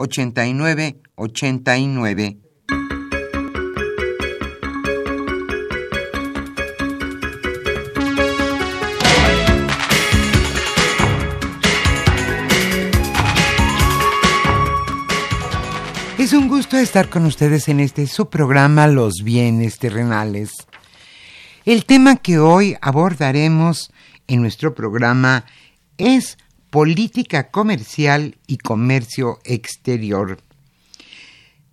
8989. Es un gusto estar con ustedes en este su programa Los bienes terrenales. El tema que hoy abordaremos en nuestro programa es política comercial y comercio exterior.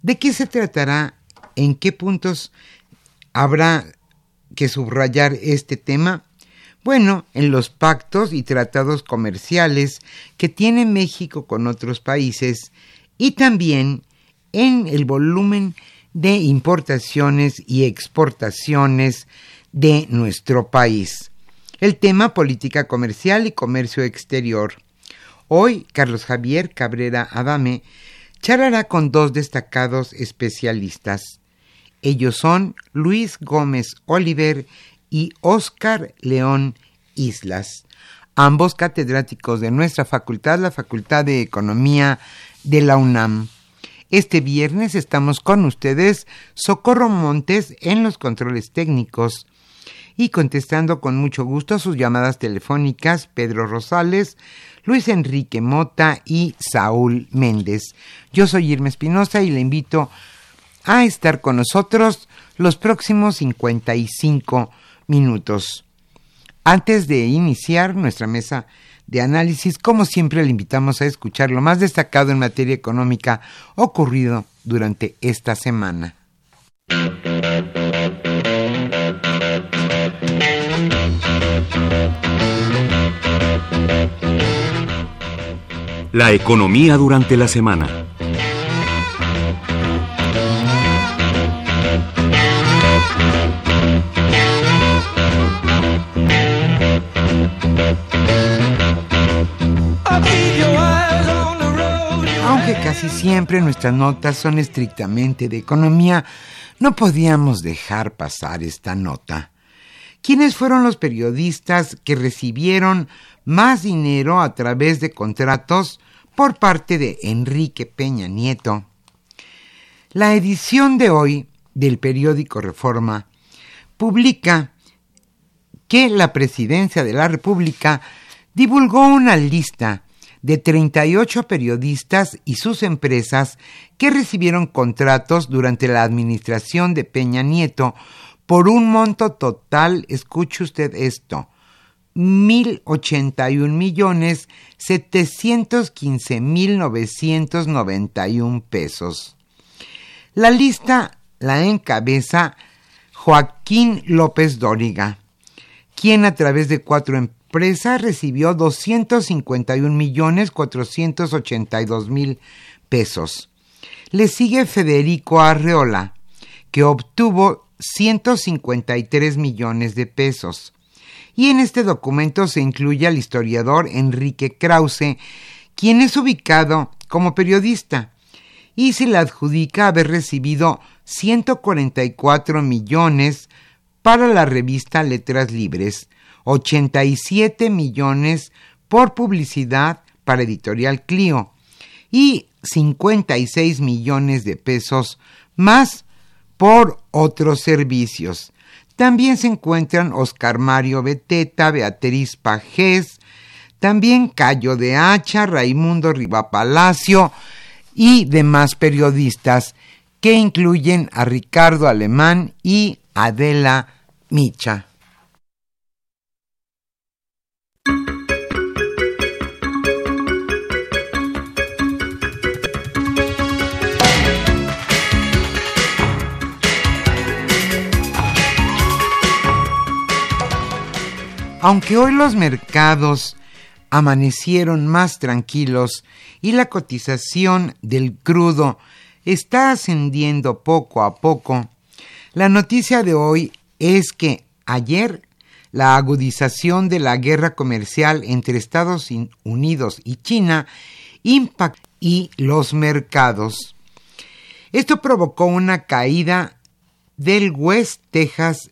¿De qué se tratará? ¿En qué puntos habrá que subrayar este tema? Bueno, en los pactos y tratados comerciales que tiene México con otros países y también en el volumen de importaciones y exportaciones de nuestro país. El tema política comercial y comercio exterior. Hoy Carlos Javier Cabrera Adame charlará con dos destacados especialistas. Ellos son Luis Gómez Oliver y Óscar León Islas, ambos catedráticos de nuestra facultad, la Facultad de Economía de la UNAM. Este viernes estamos con ustedes, Socorro Montes, en los controles técnicos y contestando con mucho gusto sus llamadas telefónicas, Pedro Rosales, Luis Enrique Mota y Saúl Méndez. Yo soy Irma Espinosa y le invito a estar con nosotros los próximos 55 minutos. Antes de iniciar nuestra mesa de análisis, como siempre le invitamos a escuchar lo más destacado en materia económica ocurrido durante esta semana. La economía durante la semana. Aunque casi siempre nuestras notas son estrictamente de economía, no podíamos dejar pasar esta nota. ¿Quiénes fueron los periodistas que recibieron más dinero a través de contratos por parte de Enrique Peña Nieto. La edición de hoy del periódico Reforma publica que la Presidencia de la República divulgó una lista de 38 periodistas y sus empresas que recibieron contratos durante la administración de Peña Nieto por un monto total, escuche usted esto, mil ochenta y un millones setecientos quince mil pesos. La lista la encabeza Joaquín López Dóriga, quien a través de cuatro empresas recibió 251 millones 482 mil pesos. Le sigue Federico Arreola, que obtuvo 153 millones de pesos. Y en este documento se incluye al historiador Enrique Krause, quien es ubicado como periodista y se le adjudica haber recibido 144 millones para la revista Letras Libres, 87 millones por publicidad para Editorial Clio y 56 millones de pesos más por otros servicios. También se encuentran Oscar Mario Beteta, Beatriz Pajés, también Cayo de Hacha, Raimundo Rivapalacio y demás periodistas que incluyen a Ricardo Alemán y Adela Micha. Aunque hoy los mercados amanecieron más tranquilos y la cotización del crudo está ascendiendo poco a poco, la noticia de hoy es que ayer la agudización de la guerra comercial entre Estados Unidos y China impactó y los mercados. Esto provocó una caída del West Texas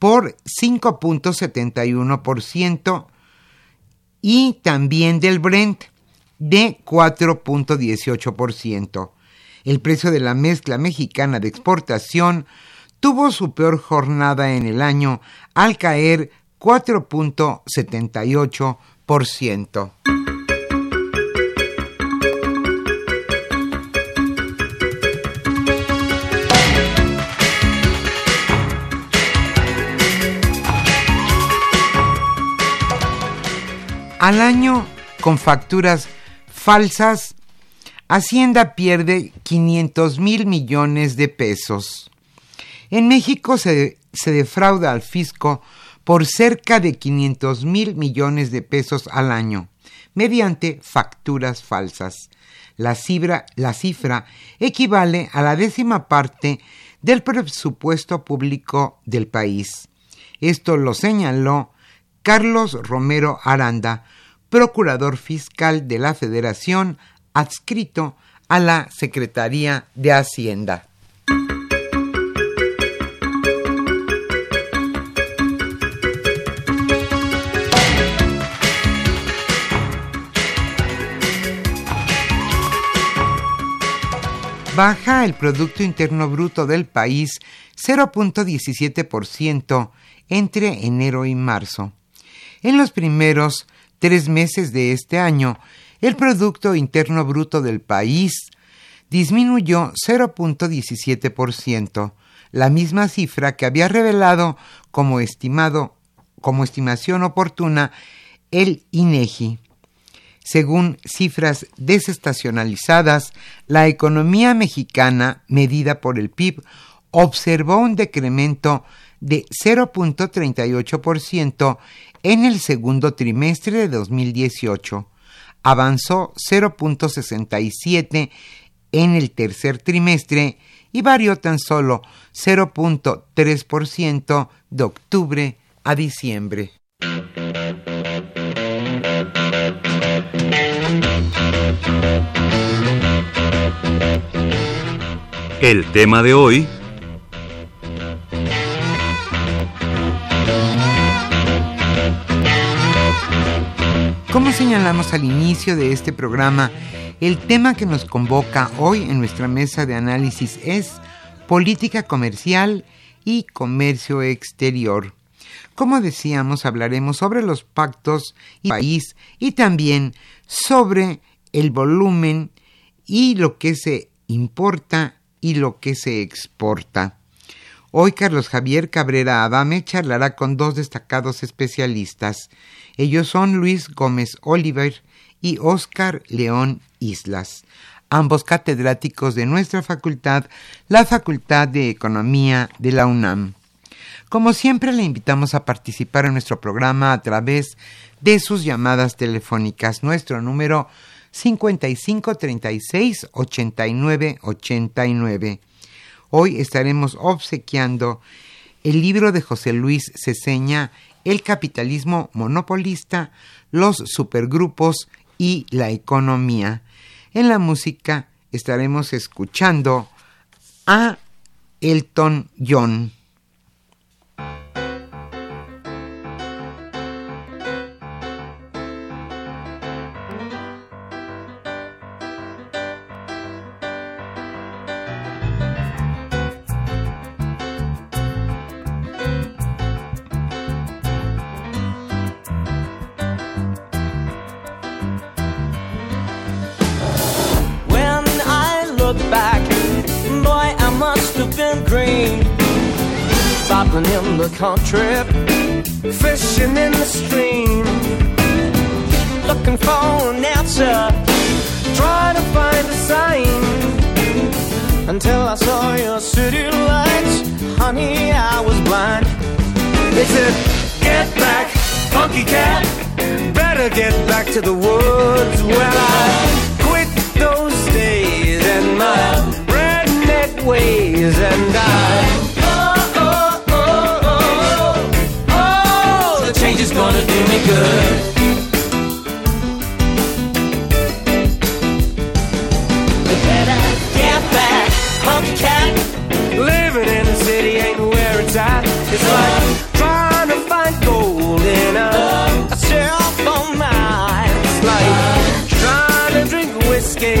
por 5.71% y también del Brent de 4.18%. El precio de la mezcla mexicana de exportación tuvo su peor jornada en el año al caer 4.78%. Al año, con facturas falsas, Hacienda pierde 500 mil millones de pesos. En México se, se, defrauda al fisco por cerca de 500 mil millones de pesos al año, mediante facturas falsas. La cifra, la cifra equivale a la décima parte del presupuesto público del país. Esto lo señaló Carlos Romero Aranda, procurador fiscal de la Federación, adscrito a la Secretaría de Hacienda. Baja el Producto Interno Bruto del país 0.17% entre enero y marzo. En los primeros tres meses de este año, el Producto Interno Bruto del país disminuyó 0.17%, la misma cifra que había revelado como estimado como estimación oportuna el INEGI. Según cifras desestacionalizadas, la economía mexicana, medida por el PIB, observó un decremento de 0.38% en el segundo trimestre de 2018. Avanzó 0.67 en el tercer trimestre y varió tan solo 0.3% de octubre a diciembre. El tema de hoy Como señalamos al inicio de este programa, el tema que nos convoca hoy en nuestra mesa de análisis es política comercial y comercio exterior. Como decíamos, hablaremos sobre los pactos y país y también sobre el volumen y lo que se importa y lo que se exporta. Hoy Carlos Javier Cabrera Adame charlará con dos destacados especialistas. Ellos son Luis Gómez Oliver y Óscar León Islas. ambos catedráticos de nuestra facultad, la Facultad de Economía de la UNAM. Como siempre, le invitamos a participar en nuestro programa a través de sus llamadas telefónicas. Nuestro número 5536 8989. Hoy estaremos obsequiando el libro de José Luis Ceseña, El capitalismo monopolista, los supergrupos y la economía. En la música estaremos escuchando a Elton John. The country, fishing in the stream, looking for an answer, trying to find a sign. Until I saw your city lights, honey, I was blind. They said, Get back, funky cat, better get back to the woods. Well, I quit those days and my redneck ways, and I gonna do me good. Better get back. Living in the city ain't where it's at. It's like trying to find gold in a cell phone mine. It's like trying to drink whiskey.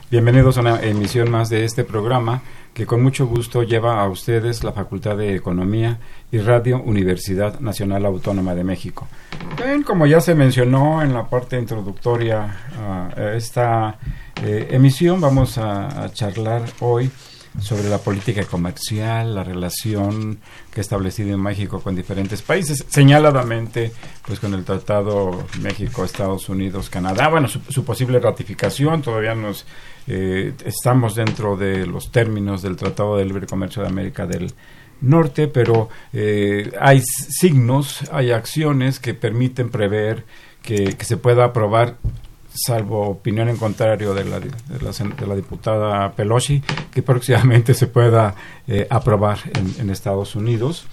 Bienvenidos a una emisión más de este programa que con mucho gusto lleva a ustedes la Facultad de Economía y Radio Universidad Nacional Autónoma de México. Bien, como ya se mencionó en la parte introductoria a esta eh, emisión, vamos a charlar hoy sobre la política comercial, la relación que ha establecido en México con diferentes países, señaladamente pues con el Tratado México, Estados Unidos, Canadá, bueno, su, posible ratificación, todavía nos eh, estamos dentro de los términos del Tratado de Libre Comercio de América del Norte, pero eh, hay signos, hay acciones que permiten prever que, que se pueda aprobar salvo opinión en contrario de la, de la, diputada Pelosi, que próximamente se pueda eh, aprobar en, Estados Unidos.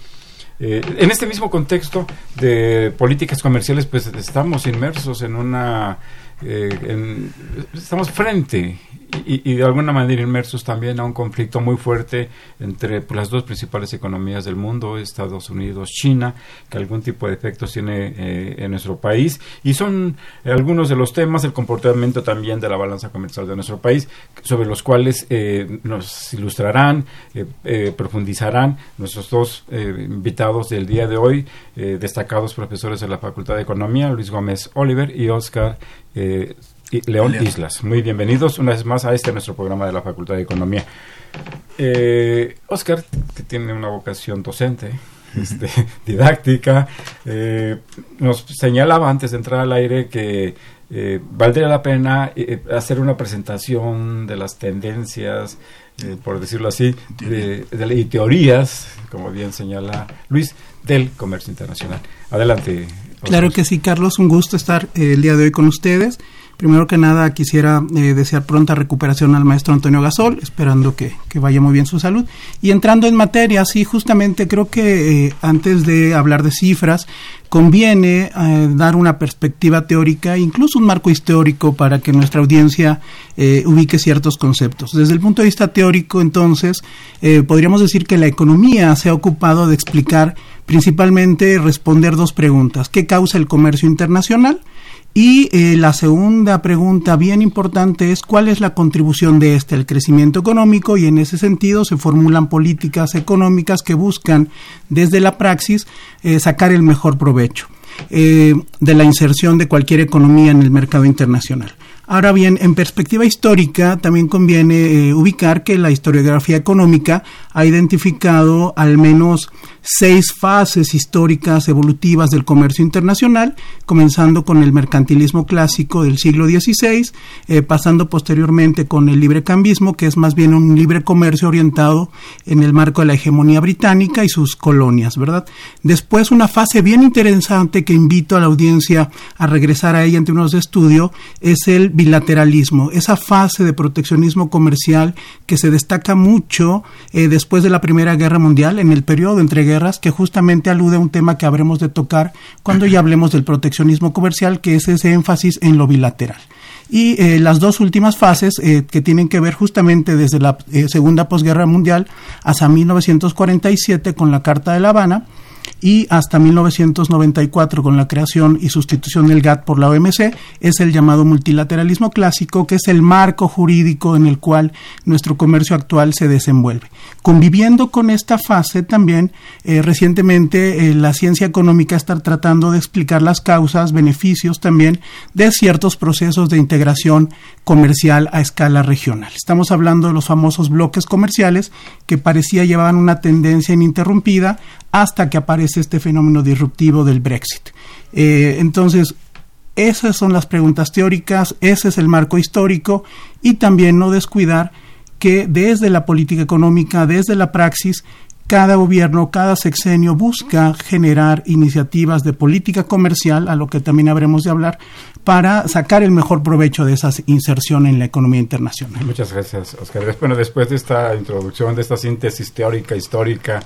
Eh, en este mismo contexto de políticas comerciales, pues estamos inmersos en una... Eh, estamos frente y, de alguna manera inmersos también a un conflicto muy fuerte entre pues, las dos principales economías del mundo, Estados Unidos, China, que algún tipo de efectos tiene eh, en nuestro país. Y son algunos de los temas, el comportamiento también de la balanza comercial de nuestro país, sobre los cuales eh, nos ilustrarán, eh, profundizarán nuestros dos invitados del día de hoy, destacados profesores de la Facultad de Economía, Luis Gómez Oliver y Oscar León, Islas. Muy bienvenidos una vez más a este nuestro programa de la Facultad de Economía. Eh, Oscar, que tiene una vocación docente, este, didáctica, eh, nos señalaba antes de entrar al aire que eh, valdría la pena hacer una presentación de las tendencias, por decirlo así, de, de, y teorías, como bien señala Luis, del comercio internacional. Adelante, Claro que sí, Carlos, un gusto estar eh, el día de hoy con ustedes. Primero que nada, quisiera eh, desear pronta recuperación al maestro Antonio Gasol, esperando que, que, vaya muy bien su salud. Y entrando en materia, sí, justamente creo que eh, antes de hablar de cifras, conviene eh, dar una perspectiva teórica, incluso un marco histórico para que nuestra audiencia ubique ciertos conceptos. Desde el punto de vista teórico, entonces, podríamos decir que la economía se ha ocupado de explicar principalmente responder dos preguntas. ¿Qué causa el comercio internacional? Y eh, la segunda pregunta bien importante es cuál es la contribución de este al crecimiento económico y en ese sentido se formulan políticas económicas que buscan desde la praxis eh, sacar el mejor provecho eh, de la inserción de cualquier economía en el mercado internacional. Ahora bien, en perspectiva histórica, también conviene eh, ubicar que la historiografía económica ha identificado al menos seis fases históricas evolutivas del comercio internacional, comenzando con el mercantilismo clásico del siglo XVI, eh, pasando posteriormente con el librecambismo, que es más bien un libre comercio orientado en el marco de la hegemonía británica y sus colonias, ¿verdad? Después, una fase bien interesante que invito a la audiencia a regresar a ella en términos de estudio es el bilateralismo, esa fase de proteccionismo comercial que se destaca mucho eh, después de la Primera Guerra Mundial, en el periodo entre guerras, que justamente alude a un tema que habremos de tocar cuando ya hablemos del proteccionismo comercial, que es ese énfasis en lo bilateral. Y eh, las dos últimas fases eh, que tienen que ver justamente desde la eh, segunda posguerra mundial hasta 1947 con la Carta de La Habana y hasta 1994 con la creación y sustitución del GATT por la OMC es el llamado multilateralismo clásico, que es el marco jurídico en el cual nuestro comercio actual se desenvuelve. Conviviendo con esta fase también, eh, recientemente eh, la ciencia económica está tratando de explicar las causas, beneficios también de ciertos procesos de integración comercial a escala regional. Estamos hablando de los famosos bloques comerciales que parecía llevaban una tendencia ininterrumpida hasta que aparece este fenómeno disruptivo del Brexit. Eh, entonces, esas son las preguntas teóricas, ese es el marco histórico y también no descuidar que desde la política económica, desde la praxis, cada gobierno, cada sexenio busca generar iniciativas de política comercial, a lo que también habremos de hablar, para sacar el mejor provecho de esa inserción en la economía internacional. Muchas gracias, Oscar. Bueno, después de esta introducción, de esta síntesis teórica, histórica,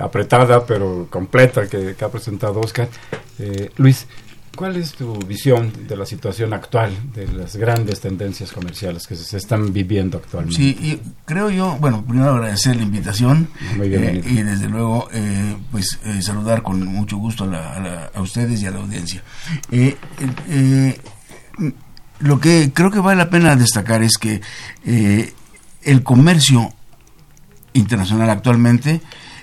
apretada pero completa que, ha presentado Oscar. Eh, Luis, ¿cuál es tu visión de la situación actual, de las grandes tendencias comerciales que se están viviendo actualmente? Sí, y creo yo, bueno, primero agradecer la invitación eh, y desde luego pues saludar con mucho gusto a, a, ustedes y a la audiencia. lo que creo que vale la pena destacar es que el comercio internacional actualmente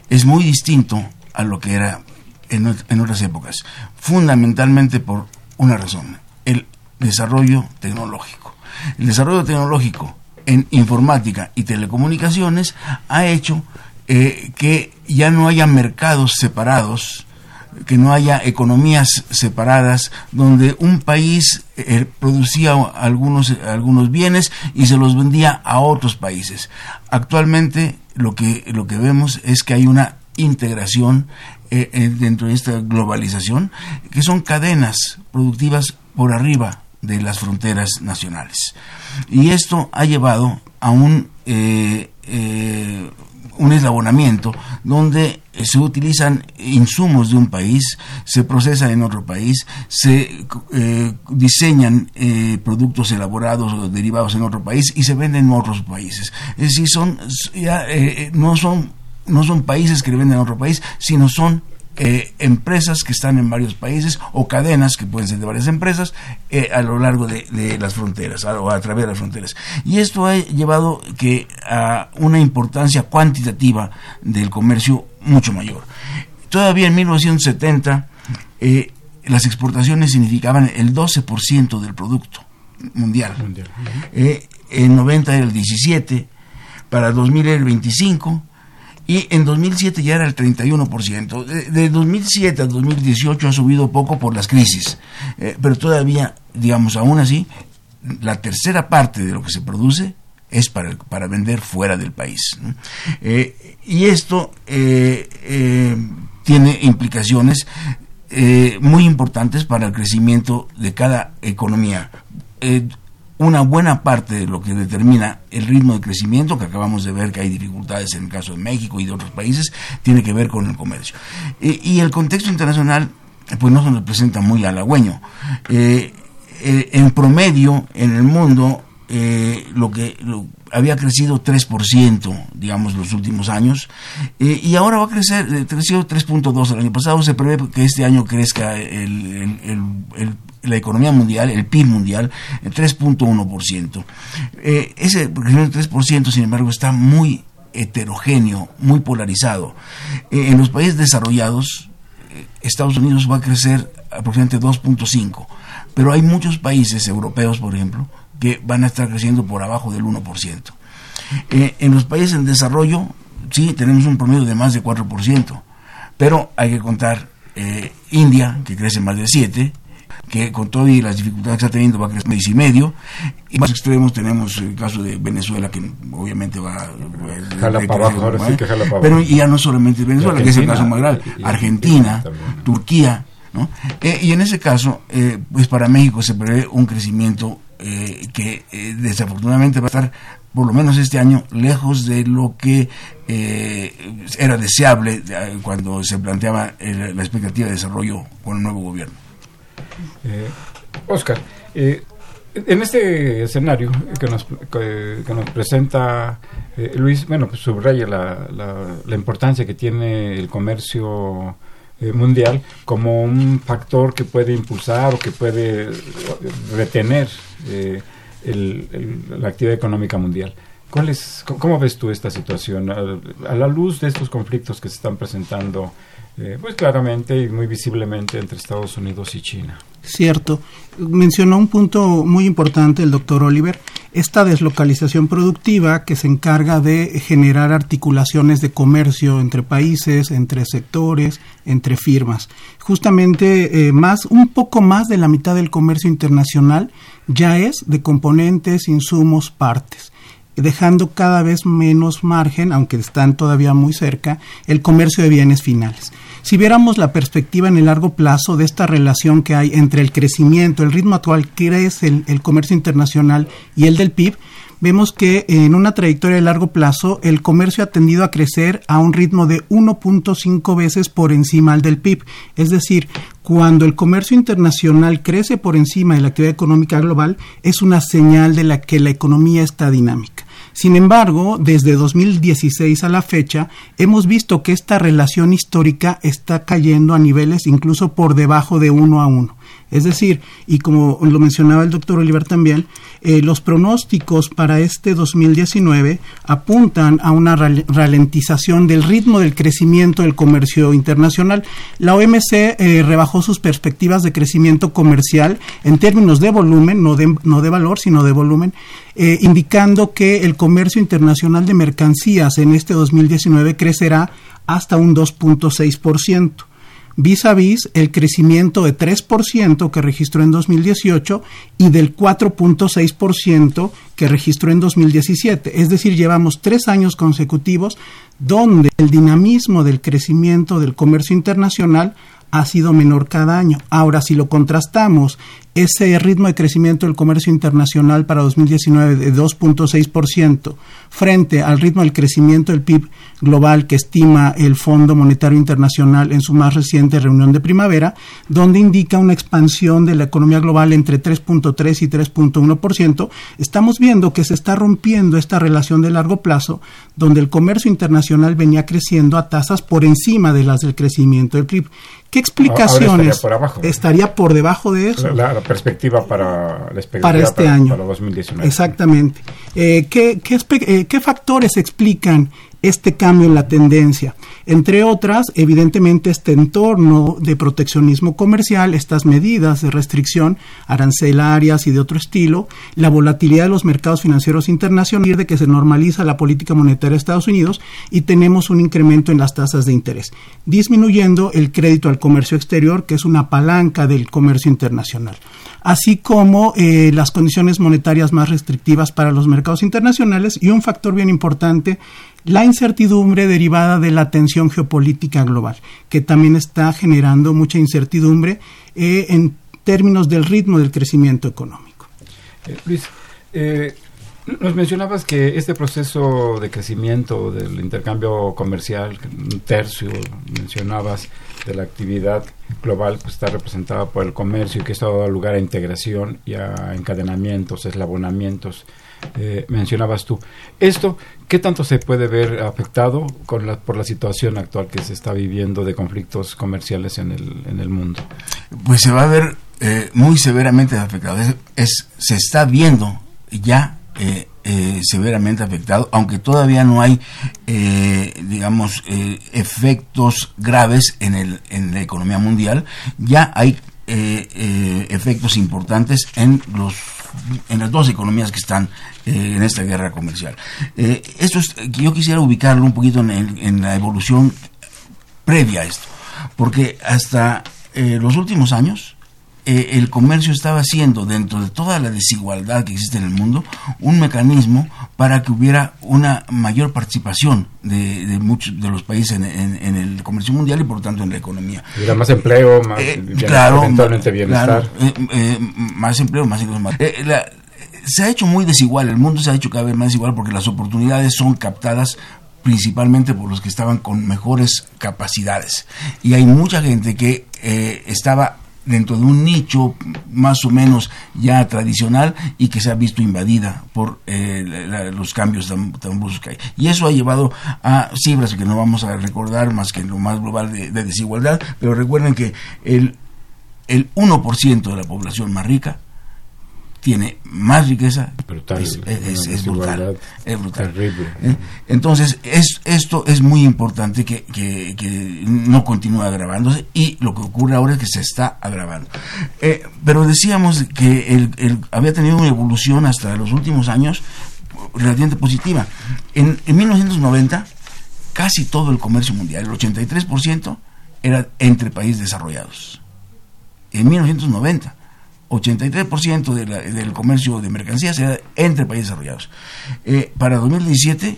es muy distinto a lo que era en, otras épocas, fundamentalmente por una razón, el desarrollo tecnológico. El desarrollo tecnológico en informática y telecomunicaciones ha hecho eh, que ya no haya mercados separados, que no haya economías separadas donde un país eh, producía algunos, algunos bienes y se los vendía a otros países. Actualmente lo que, lo que vemos es que hay una integración eh, eh, dentro de esta globalización, que son cadenas productivas por arriba de las fronteras nacionales. Y esto ha llevado a un, eh, un eslabonamiento donde se utilizan insumos de un país, se procesan en otro país, se diseñan productos elaborados o derivados en otro país y se venden en otros países. Es decir, son, ya, no son no son países que le venden a otro país, sino son eh, empresas que están en varios países o cadenas que pueden ser de varias empresas eh, a lo largo de, las fronteras o a través de las fronteras. Y esto ha llevado que a una importancia cuantitativa del comercio mucho mayor. Todavía en 1970 eh, las exportaciones significaban el 12% del producto mundial. en 90 era el 17, para 2000 era el 25 y en 2007 ya era el 31%. De, de 2007 a 2018 ha subido poco por las crisis, eh, pero todavía, digamos, aún así, la tercera parte de lo que se produce es para, para vender fuera del país. Eh, y esto eh, tiene implicaciones eh, muy importantes para el crecimiento de cada economía. Eh, una buena parte de lo que determina el ritmo de crecimiento, que acabamos de ver que hay dificultades en el caso de México y de otros países, tiene que ver con el comercio. y el contexto internacional, pues no se nos presenta muy halagüeño. en promedio, en el mundo, lo que había crecido 3%, digamos, los últimos años, eh, y ahora va a crecer, eh, creció 3.2 el año pasado, se prevé que este año crezca la economía mundial, el PIB mundial, en 3.1%. Eh, ese crecimiento 3%, sin embargo, está muy heterogéneo, muy polarizado. Eh, en los países desarrollados, Estados Unidos va a crecer aproximadamente 2.5%, pero hay muchos países europeos, por ejemplo, que van a estar creciendo por abajo del 1%. Eh, en los países en desarrollo, sí, tenemos un promedio de más de 4%, pero hay que contar eh, India, que crece más de 7%, que con todas las dificultades que está teniendo va a crecer y medio. Y más extremos tenemos el caso de Venezuela, que obviamente va a... Jala para abajo, ahora sí que jala para Pero ya no solamente Venezuela, que es el caso más grave, Argentina, Turquía, ¿no? Eh, y en ese caso, pues para México se prevé un crecimiento eh, que eh, desafortunadamente va a estar por lo menos este año lejos de lo que eh, era deseable cuando se planteaba la expectativa de desarrollo con el nuevo gobierno. Oscar, en este escenario que nos, que, nos presenta Luis, bueno, pues subraya la, la, importancia que tiene el comercio mundial como un factor que puede impulsar o que puede retener eh, la actividad económica mundial. ¿Cuál es, ¿Cómo ves tú esta situación a, la luz de estos conflictos que se están presentando eh, pues claramente y muy visiblemente entre Estados Unidos y China? Cierto. Mencionó un punto muy importante el doctor Oliver, esta deslocalización productiva que se encarga de generar articulaciones de comercio entre países, entre sectores, entre firmas. Justamente eh, más, un poco más de la mitad del comercio internacional ya es de componentes, insumos, partes dejando cada vez menos margen, aunque están todavía muy cerca, el comercio de bienes finales. Si viéramos la perspectiva en el largo plazo de esta relación que hay entre el crecimiento, el ritmo actual crece el, el comercio internacional y el del PIB, vemos que en una trayectoria de largo plazo el comercio ha tendido a crecer a un ritmo de 1.5 veces por encima del PIB. Es decir, cuando el comercio internacional crece por encima de la actividad económica global, es una señal de la que la economía está dinámica. Sin embargo, desde 2016 a la fecha, hemos visto que esta relación histórica está cayendo a niveles incluso por debajo de uno a uno. Es decir, y como lo mencionaba el doctor Oliver también, eh, los pronósticos para este 2019 apuntan a una ralentización del ritmo del crecimiento del comercio internacional. La OMC eh, rebajó sus perspectivas de crecimiento comercial en términos de volumen, no de, no de valor, sino de volumen, eh, indicando que el comercio internacional de mercancías en este 2019 crecerá hasta un 2.6% vis a vis el crecimiento de 3% que registró en 2018 y del 4.6% que registró en 2017. Es decir, llevamos tres años consecutivos donde el dinamismo del crecimiento del comercio internacional ha sido menor cada año. Ahora, si lo contrastamos ese ritmo de crecimiento del comercio internacional para 2019 de 2.6% frente al ritmo del crecimiento del PIB global que estima el Fondo Monetario Internacional en su más reciente reunión de primavera, donde indica una expansión de la economía global entre 3.3 y 3.1%, estamos viendo que se está rompiendo esta relación de largo plazo, donde el comercio internacional venía creciendo a tasas por encima de las del crecimiento del PIB. ¿Qué explicaciones? Estaría por, debajo de eso perspectiva para la para este año. Para 2019. Exactamente. Eh, ¿qué, qué, eh, ¿Qué factores explican este cambio en la tendencia. Entre otras, evidentemente, este entorno de proteccionismo comercial, estas medidas de restricción arancelarias y de otro estilo, la volatilidad de los mercados financieros internacionales, de que se normaliza la política monetaria de Estados Unidos y tenemos un incremento en las tasas de interés, disminuyendo el crédito al comercio exterior, que es una palanca del comercio internacional. Así como eh, las condiciones monetarias más restrictivas para los mercados internacionales y un factor bien importante, la incertidumbre derivada de la tensión geopolítica global, que también está generando mucha incertidumbre eh, en términos del ritmo del crecimiento económico. Eh, Luis, nos mencionabas que este proceso de crecimiento del intercambio comercial, un tercio, mencionabas, de la actividad global, pues está representada por el comercio y que esto ha dado lugar a integración y a encadenamientos, eslabonamientos, eh, mencionabas tú. ¿Esto qué tanto se puede ver afectado con la, por la situación actual que se está viviendo de conflictos comerciales en el, en el mundo? Pues se va a ver eh, muy severamente afectado. Es, es- se está viendo ya eh, eh, severamente afectado, aunque todavía no hay, eh, digamos, eh, efectos graves en, el, en la economía mundial, ya hay eh, efectos importantes en los en las dos economías que están en esta guerra comercial. Esto es, yo quisiera ubicarlo un poquito en, en la evolución previa a esto, porque hasta eh, los últimos años eh, el comercio estaba siendo, dentro de toda la desigualdad que existe en el mundo, un mecanismo para que hubiera una mayor participación de, de muchos de los países en, en- en el comercio mundial y por lo tanto en la economía. Hubiera más empleo, más Eh, bienestar, claro, eventualmente ma- bienestar. claro, eh, eh, más empleo, más ingresos, más- eh, la- se ha hecho muy desigual, el mundo se ha hecho cada vez más desigual porque las oportunidades son captadas principalmente por los que estaban con mejores capacidades. Y hay mucha gente que eh, estaba dentro de un nicho más o menos ya tradicional y que se ha visto invadida por eh, la- los cambios tan, tan bruscos que hay. Y eso ha llevado a cifras que no vamos a recordar más que lo más global de, de desigualdad, pero recuerden que el, el 1% de la población más rica tiene más riqueza, Brutal, es, brutal, es brutal. terrible. ¿eh? Entonces, es, esto es muy importante que, que- que no continúe agravándose y lo que ocurre ahora es que se está agravando. Eh, pero decíamos que el, el- había tenido una evolución hasta los últimos años relativamente positiva. En, en 1990, casi todo el comercio mundial, el 83%, era entre países desarrollados. En 1990. 83% de la- del comercio de mercancías era entre países desarrollados. Eh, para 2017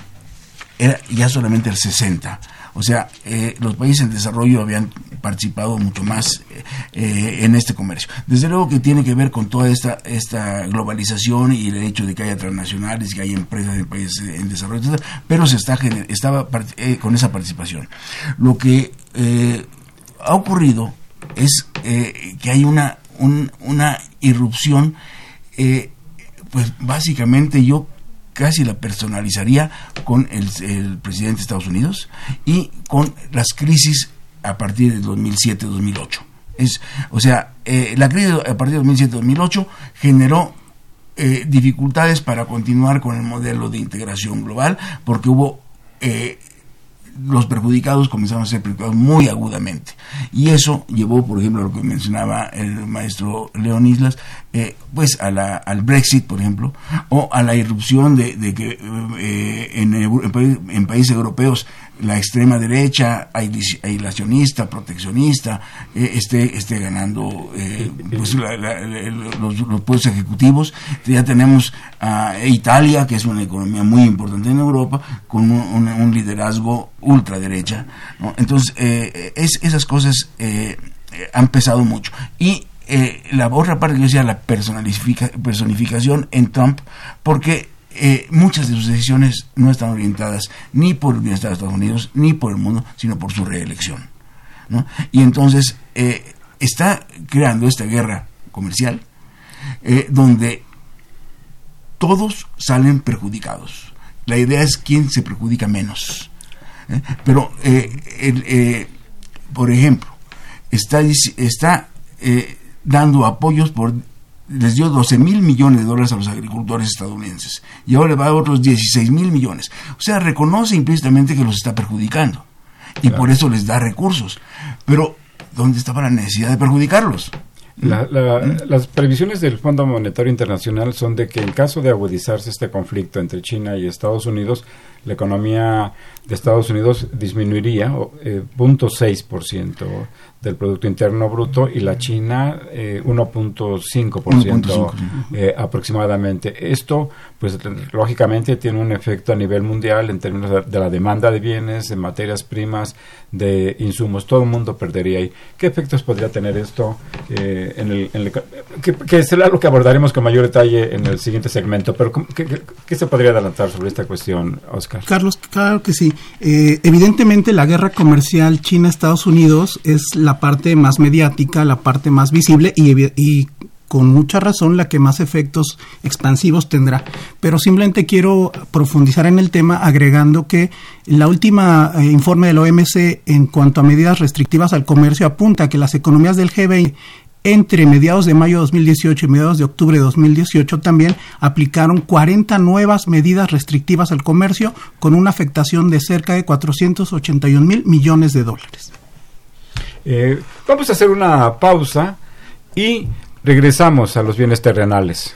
era ya solamente el 60. O sea, eh, los países en desarrollo habían participado mucho más eh, eh, en este comercio. Desde luego que tiene que ver con toda esta, esta globalización y el hecho de que haya transnacionales, que haya empresas en países en desarrollo, etcétera, pero se está estaba eh, con esa participación. Lo que eh, ha ocurrido es que hay una, un- una irrupción, eh, pues básicamente yo casi la personalizaría con el, el presidente de Estados Unidos y con las crisis a partir del 2007-2008. Es, o sea, eh, la crisis a partir del 2007-2008 generó eh, dificultades para continuar con el modelo de integración global porque hubo eh, los perjudicados comenzaron a ser perjudicados muy agudamente. Y eso llevó, por ejemplo, a lo que mencionaba el maestro León Islas, eh, pues a la, al Brexit, por ejemplo, o a la irrupción de, de que eh, en, en países europeos la extrema derecha, aislacionista, proteccionista, eh, esté, esté ganando eh, pues, la- la- los, los puestos ejecutivos. Ya tenemos a Italia, que es una economía muy importante en Europa, con un, un- un liderazgo ultraderecha. ¿no? Entonces, eh, es, esas cosas eh, eh, han pesado mucho. Y eh, la otra parte que yo decía, la personificación en Trump, porque eh, muchas de sus decisiones no están orientadas ni por el bienestar de Estados Unidos, ni por el mundo, sino por su reelección. Y entonces eh, está creando esta guerra comercial eh, donde todos salen perjudicados. La idea es quién se perjudica menos. Pero, el, por ejemplo, está, está dando apoyos por les dio 12 mil millones de dólares a los agricultores estadounidenses y ahora le va a otros 16 mil millones. O sea, reconoce implícitamente que los está perjudicando y por eso les da recursos. Pero, ¿dónde estaba la necesidad de perjudicarlos? La- la- las previsiones del Fondo Monetario Internacional son de que en caso de agudizarse este conflicto entre China y Estados Unidos, la economía de Estados Unidos disminuiría eh, 0.6% del Producto Interno Bruto y la China eh, 1.5% 1.5, eh, aproximadamente. Esto, pues lógicamente tiene un efecto a nivel mundial en términos de, de la demanda de bienes, de materias primas, de insumos. Todo el mundo perdería ahí. ¿Qué efectos podría tener esto eh, en el, en el- que, que será lo que abordaremos con mayor detalle en el siguiente segmento? Pero ¿cómo- ¿qué, qué- qué se podría adelantar sobre esta cuestión, Oscar? Carlos, claro que sí. Eh, evidentemente la guerra comercial China-Estados Unidos es la parte más mediática, la parte más visible y, con mucha razón la que más efectos expansivos tendrá. Pero simplemente quiero profundizar en el tema agregando que la última eh, informe del OMC en cuanto a medidas restrictivas al comercio apunta que las economías del G20 entre mediados de mayo de 2018 y mediados de octubre de 2018 también aplicaron 40 nuevas medidas restrictivas al comercio con una afectación de cerca de 481 mil millones de dólares. Eh, vamos a hacer una pausa y regresamos a los bienes terrenales.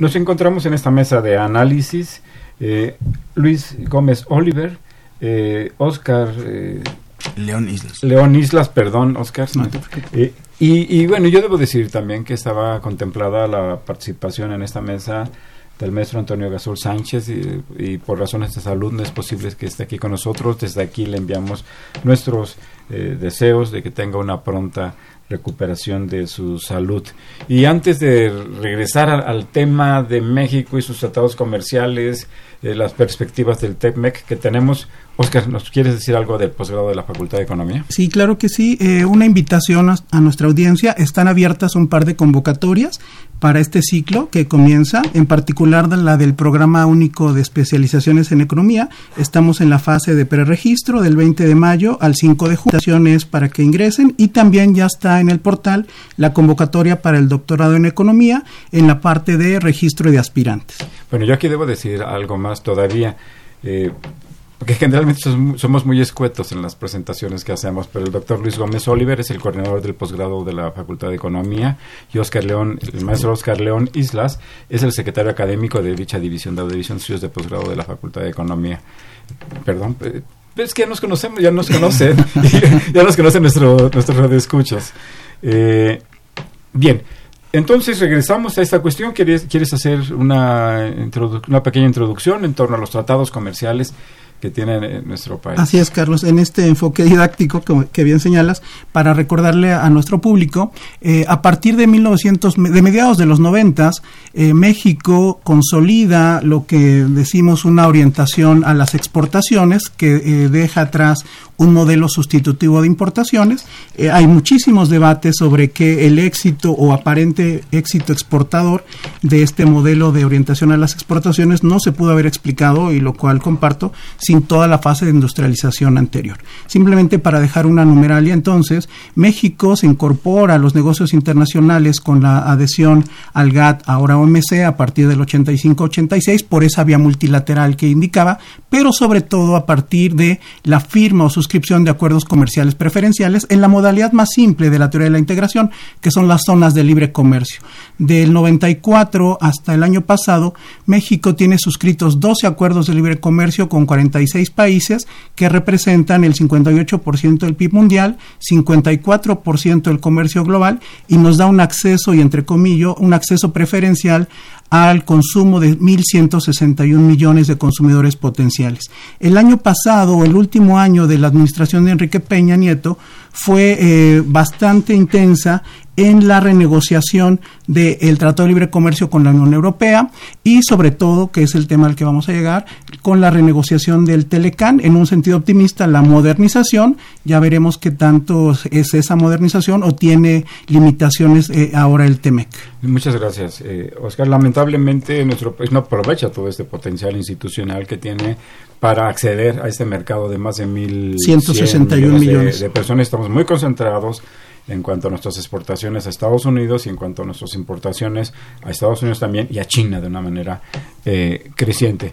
Nos encontramos en esta mesa de análisis eh, Luis Gómez Oliver, eh, Oscar eh, León Islas. León Islas, perdón, Oscar. No. Eh, y, y bueno, yo debo decir también que estaba contemplada la participación en esta mesa del maestro Antonio Gasol Sánchez y, y por razones de salud no es posible que esté aquí con nosotros. Desde aquí le enviamos nuestros eh, deseos de que tenga una pronta recuperación de su salud. Y antes de regresar al, al tema de México y sus tratados comerciales, eh, las perspectivas del TECMEC que tenemos, Oscar, ¿nos quieres decir algo del posgrado de la Facultad de Economía? Sí, claro que sí. Eh, una invitación a, a nuestra audiencia. Están abiertas un par de convocatorias para este ciclo que comienza, en particular la del Programa Único de Especializaciones en Economía. Estamos en la fase de preregistro del 20 de mayo al 5 de junio. Para que ingresen y también ya está en el portal la convocatoria para el doctorado en Economía en la parte de registro de aspirantes. Bueno, yo aquí debo decir algo más todavía, eh, porque generalmente som- somos muy escuetos en las presentaciones que hacemos, pero el doctor Luis Gómez Oliver es el coordinador del posgrado de la Facultad de Economía y Oscar León, el maestro Oscar León Islas, es el secretario académico de dicha división, de la División de Estudios de Posgrado de la Facultad de Economía. Perdón, eh, es que ya nos conocemos, ya nos conocen, ya nos conocen nuestro, nuestros radioescuchas. Eh, bien, Entonces regresamos a esta cuestión. ¿Quieres, quieres hacer una, una pequeña introducción en torno a los tratados comerciales que tiene nuestro país? Así es, Carlos, en este enfoque didáctico que, que bien señalas, para recordarle a nuestro público, eh, a partir de 1900, de mediados de los noventas, eh, México consolida lo que decimos una orientación a las exportaciones que eh, deja atrás un modelo sustitutivo de importaciones. Eh, hay muchísimos debates sobre que el éxito o aparente éxito exportador de este modelo de orientación a las exportaciones no se pudo haber explicado, y lo cual comparto, sin toda la fase de industrialización anterior. Simplemente para dejar una numeralia, entonces, México se incorpora a los negocios internacionales con la adhesión al GATT, ahora OMC, a partir del 85-86, por esa vía multilateral que indicaba, pero sobre todo a partir de la firma o de acuerdos comerciales preferenciales en la modalidad más simple de la teoría de la integración, que son las zonas de libre comercio. Del 94 hasta el año pasado, México tiene suscritos 12 acuerdos de libre comercio con 46 países que representan el 58% del PIB mundial, 54% del comercio global y nos da un acceso, y entre comillas, un acceso preferencial al consumo de 1.161 millones de consumidores potenciales. El año pasado, el último año de la administración de Enrique Peña Nieto, fue eh, bastante intensa en la renegociación del Tratado de Libre Comercio con la Unión Europea y sobre todo, que es el tema al que vamos a llegar, con la renegociación del Telecán, en un sentido optimista, la modernización, ya veremos qué tanto es esa modernización o tiene limitaciones eh, ahora el TEMEC. Muchas gracias, eh, Oscar. Lamentablemente nuestro país no aprovecha todo este potencial institucional que tiene para acceder a este mercado de más de mil 161 de- millones. de personas. Estamos muy concentrados en cuanto a nuestras exportaciones a Estados Unidos y en cuanto a nuestras importaciones a Estados Unidos también y a China de una manera eh, creciente.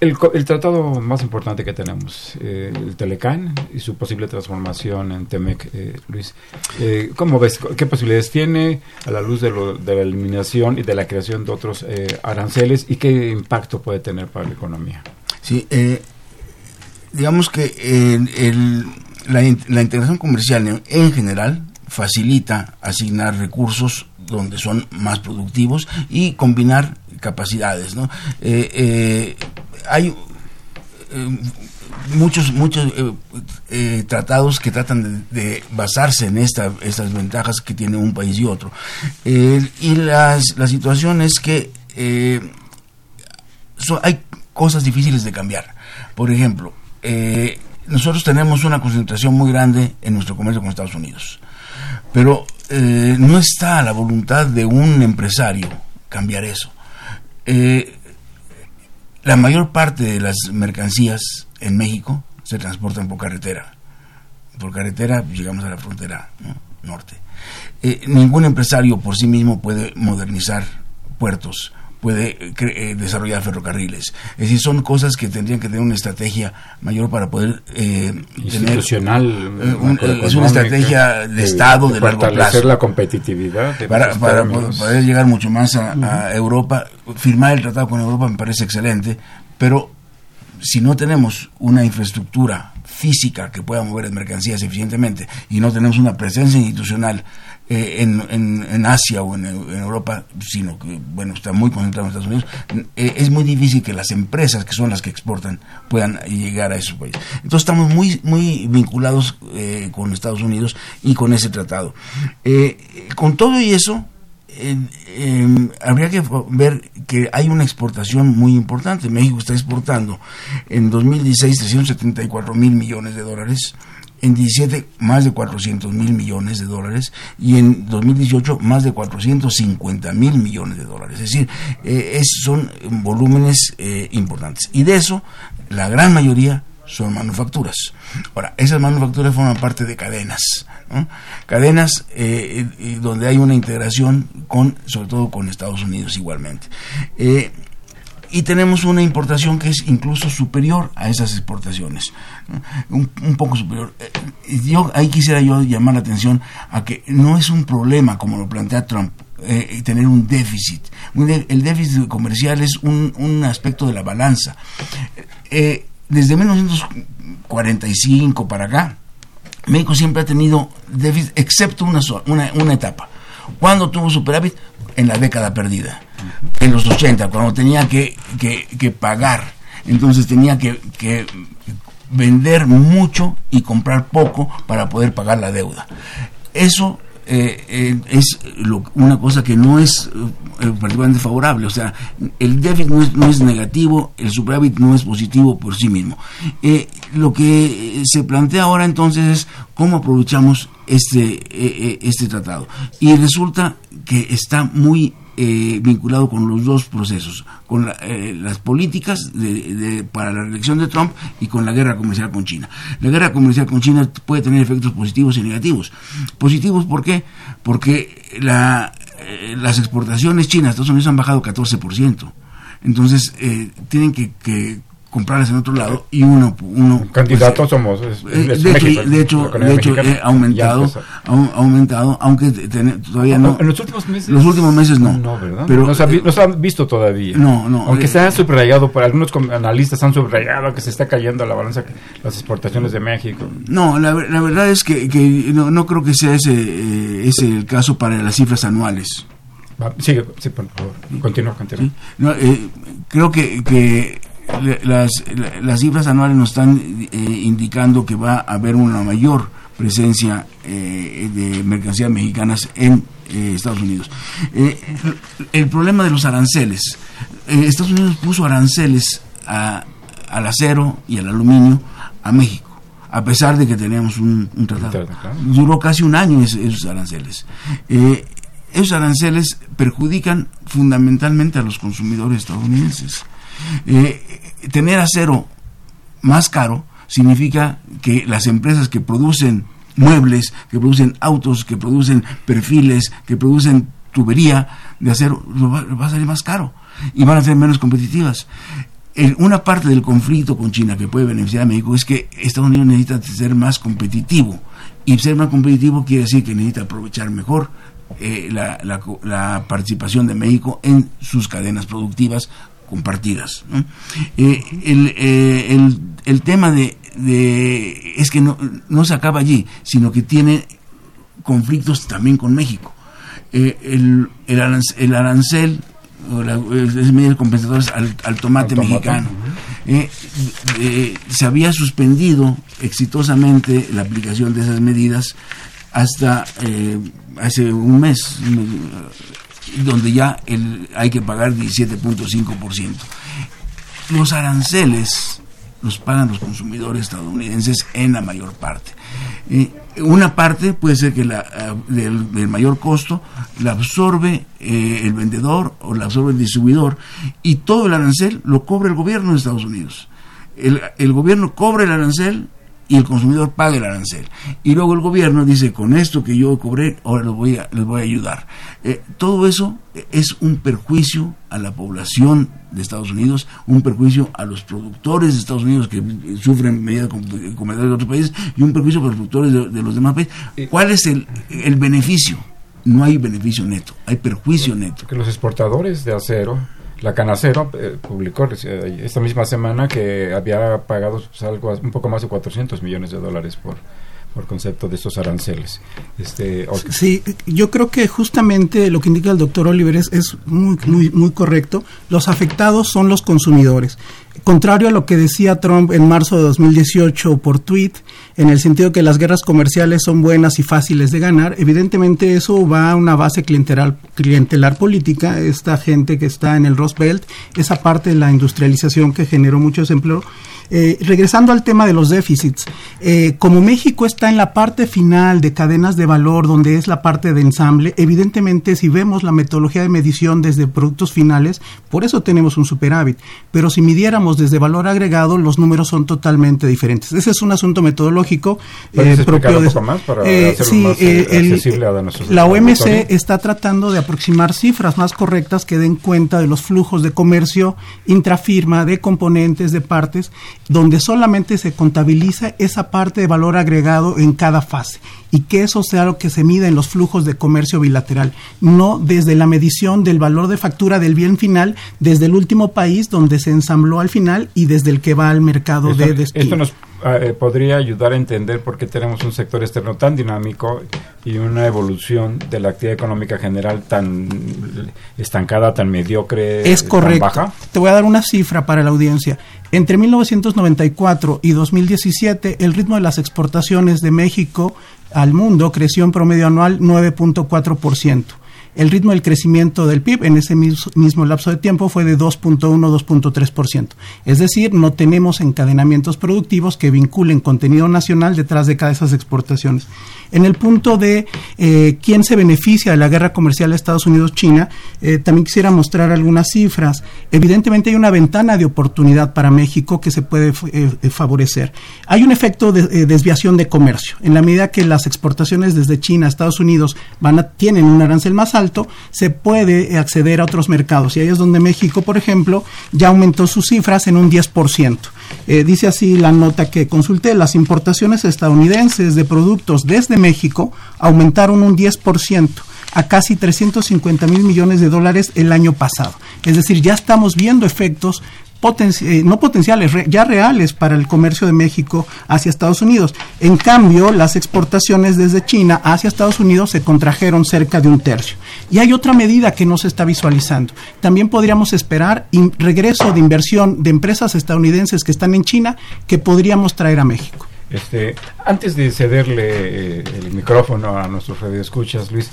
El, el tratado más importante que tenemos, eh, el Telecán y su posible transformación en Temec, eh, Luis. Eh, ¿Cómo ves? ¿Qué posibilidades tiene a la luz de, lo- de la eliminación y de la creación de otros eh, aranceles y qué impacto puede tener para la economía? Sí, digamos que el- la, la integración comercial en, en general facilita asignar recursos donde son más productivos y combinar capacidades. ¿no? Eh, eh, hay eh, muchos muchos tratados que tratan de, basarse en esta, estas ventajas que tiene un país y otro. Y las, la situación es que hay cosas difíciles de cambiar. Por ejemplo, eh, nosotros tenemos una concentración muy grande en nuestro comercio con Estados Unidos, pero eh, no está la voluntad de un empresario cambiar eso. Eh, la mayor parte de las mercancías en México se transportan por carretera. Por carretera pues, llegamos a la frontera ¿no? norte. Eh, ningún empresario por sí mismo puede modernizar puertos, puede eh, eh, desarrollar ferrocarriles. Es decir, son cosas que tendrían que tener una estrategia mayor para poder eh, Institucional, tener, eh, un- macroeconómica, es una estrategia de Estado de largo fortalecer plazo la competitividad. de para, para poder llegar mucho más a, a Europa. Firmar el tratado con Europa me parece excelente, pero si no tenemos una infraestructura física que pueda mover las mercancías eficientemente y no tenemos una presencia institucional eh, en, en- Asia o en Europa, sino que bueno está muy concentrado en Estados Unidos, eh, es muy difícil que las empresas que son las que exportan puedan llegar a esos países. Entonces estamos muy muy vinculados eh, con Estados Unidos y con ese tratado. Eh, con todo y eso, eh, habría que ver que hay una exportación muy importante. México está exportando en 2016 374 mil millones de dólares, en 17 más de 400 mil millones de dólares y en 2018 más de 450 mil millones de dólares. Es decir, eh, son volúmenes eh, importantes. Y de eso, la gran mayoría son manufacturas. Ahora, esas manufacturas forman parte de cadenas, ¿no? cadenas eh, eh, donde hay una integración con, sobre todo con Estados Unidos igualmente. Eh, y tenemos una importación que es incluso superior a esas exportaciones, un, poco superior. Eh, yo ahí quisiera yo llamar la atención a que no es un problema como lo plantea Trump. eh, tener un déficit. El déficit comercial es un, aspecto de la balanza. Eh, desde 1945 para acá, México siempre ha tenido déficit, excepto una, una, una etapa. ¿Cuándo tuvo superávit? En la década perdida, en los 80, cuando tenía que, que, que pagar. Entonces tenía que, que vender mucho y comprar poco para poder pagar la deuda. Eso eh, eh, es lo- una cosa que no es eh, particularmente favorable. O sea, el déficit no es, no es negativo, el superávit no es positivo por sí mismo. Eh, lo que eh, se plantea ahora entonces es cómo aprovechamos este, eh, eh, este tratado. Y resulta que está muy eh, vinculado con los dos procesos, con la- eh, las políticas de- de- para la reelección de Trump y con la guerra comercial con China. La guerra comercial con China puede tener efectos positivos y negativos. Positivos, ¿por qué? Porque la, eh, las exportaciones chinas a Estados Unidos han bajado 14%. Entonces, eh, tienen que, que comprarlas en otro lado y uno... uno Candidatos pues, somos. es- eh, es de, hecho, de hecho, de hecho, eh, aumentado, ha, aumentado, aunque todavía no. En los últimos meses. Los últimos meses no. No, ¿verdad? Pero, no, se ha, vi- no se han visto todavía. No, no, Aunque eh, se ha subrayado, por algunos analistas han subrayado que se está cayendo la balanza, las exportaciones de México. No, la, la verdad es que, que no, no creo que sea ese, eh, ese el caso para las cifras anuales. Sigue, sí, por favor. Continúa, continúa. ¿sí? No, eh, creo que, que las, la- las cifras anuales nos están eh, indicando que va a haber una mayor presencia eh, de mercancías mexicanas en eh, Estados Unidos. Eh, el problema de los aranceles. eh, Estados Unidos puso aranceles a- al acero y al aluminio a México a pesar de que tenemos un, un tratado. Duró casi un año esos aranceles. Eh, esos aranceles perjudican fundamentalmente a los consumidores estadounidenses. Eh, tener acero más caro significa que las empresas que producen muebles, que producen autos, que producen perfiles, que producen tubería de acero, va, a salir más caro y van a ser menos competitivas. Una parte del conflicto con China que puede beneficiar a México es que Estados Unidos necesita ser más competitivo y ser más competitivo quiere decir que necesita aprovechar mejor eh, la participación de México en sus cadenas productivas compartidas. ¿no? Eh, el, eh, el- el tema de, de- es que no, no se acaba allí, sino que tiene conflictos también con México. Eh, el, el, aranc- el arancel, o la, es medidas compensatorias al, al tomate Al mexicano. Eh, eh, se había suspendido exitosamente la aplicación de esas medidas hasta eh, hace un mes, donde ya el, hay que pagar 17.5%. Los aranceles los pagan los consumidores estadounidenses en la mayor parte. Eh, una parte puede ser que la, del, del mayor costo la absorbe eh, el vendedor o la absorbe el distribuidor y todo el arancel lo cobra el gobierno de Estados Unidos. El, el gobierno cobra el arancel y el consumidor paga el arancel. Y luego el gobierno dice, con esto que yo cobré, ahora les voy a, les voy a ayudar. Eh, todo eso es un perjuicio a la población de Estados Unidos, un perjuicio a los productores de Estados Unidos que sufren medidas com- comerciales de otros países y un perjuicio para los productores de, de los demás países. ¿Cuál es el, el beneficio? No hay beneficio neto, hay perjuicio neto. Que los exportadores de acero, la Canacero eh, publicó esta misma semana que había pagado pues, algo un poco más de 400 millones de dólares por por concepto de estos aranceles. Este. Sí, yo creo que justamente lo que indica el doctor Oliver es, es muy, muy, muy correcto. Los afectados son los consumidores. Contrario a lo que decía Trump en marzo de 2018 por tweet, en el sentido que las guerras comerciales son buenas y fáciles de ganar, evidentemente eso va a una base clientelar, clientelar política. Esta gente que está en el Rust Belt, esa parte de la industrialización que generó mucho desempleo. Eh, regresando al tema de los déficits, eh, como México está en la parte final de cadenas de valor, donde es la parte de ensamble, evidentemente si vemos la metodología de medición desde productos finales, por eso tenemos un superávit. Pero si midiéramos desde valor agregado, los números son totalmente diferentes. Ese es un asunto metodológico ¿Puedes eh, propio de más para Eh, sí, más eh, el- a la OMC está tratando de aproximar cifras más correctas que den cuenta de los flujos de comercio intrafirma, de componentes, de partes, donde solamente se contabiliza esa parte de valor agregado en cada fase y que eso sea lo que se mida en los flujos de comercio bilateral, no desde la medición del valor de factura del bien final desde el último país donde se ensambló al final y desde el que va al mercado Esto, de destino. esto nos eh, podría ayudar a entender por qué tenemos un sector externo tan dinámico y una evolución de la actividad económica general tan estancada, tan mediocre, Es tan correcto. baja. Te voy a dar una cifra para la audiencia. Entre 1994 y 2017, el ritmo de las exportaciones de México al mundo creció en promedio anual 9.4%. El ritmo del crecimiento del PIB en ese mis- mismo lapso de tiempo fue de 2.1-2.3%. Es decir, no tenemos encadenamientos productivos que vinculen contenido nacional detrás de cada de esas exportaciones. En el punto de eh, quién se beneficia de la guerra comercial Estados Unidos-China, eh, también quisiera mostrar algunas cifras. Evidentemente hay una ventana de oportunidad para México que se puede eh, favorecer. Hay un efecto de desviación de comercio. En la medida que las exportaciones desde China a Estados Unidos tienen un arancel más alto, se puede acceder a otros mercados. Y ahí es donde México, por ejemplo, ya aumentó sus cifras en un 10%. Eh, dice así la nota que consulté, las importaciones estadounidenses de productos desde México aumentaron un 10% a casi 350 mil millones de dólares el año pasado. Es decir, ya estamos viendo efectos eh, no potenciales, ya reales para el comercio de México hacia Estados Unidos. En cambio, las exportaciones desde China hacia Estados Unidos se contrajeron cerca de un tercio. Y hay otra medida que no se está visualizando. También podríamos esperar regreso de inversión de empresas estadounidenses que están en China que podríamos traer a México. Este, antes de cederle eh, el micrófono a nuestros radioescuchas, Luis,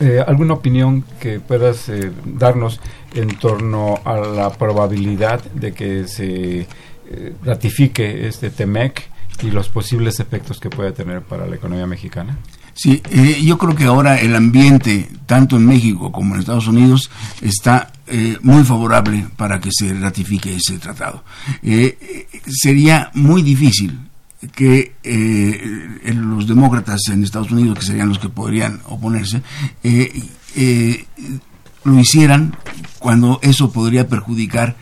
eh, ¿alguna opinión que puedas eh, darnos en torno a la probabilidad de que se eh, ratifique este TEMEC y los posibles efectos que puede tener para la economía mexicana? Sí, eh, yo creo que ahora el ambiente, tanto en México como en Estados Unidos, está muy favorable para que se ratifique ese tratado. Sería muy difícil que eh, los demócratas en Estados Unidos, que serían los que podrían oponerse, eh, eh, lo hicieran cuando eso podría perjudicar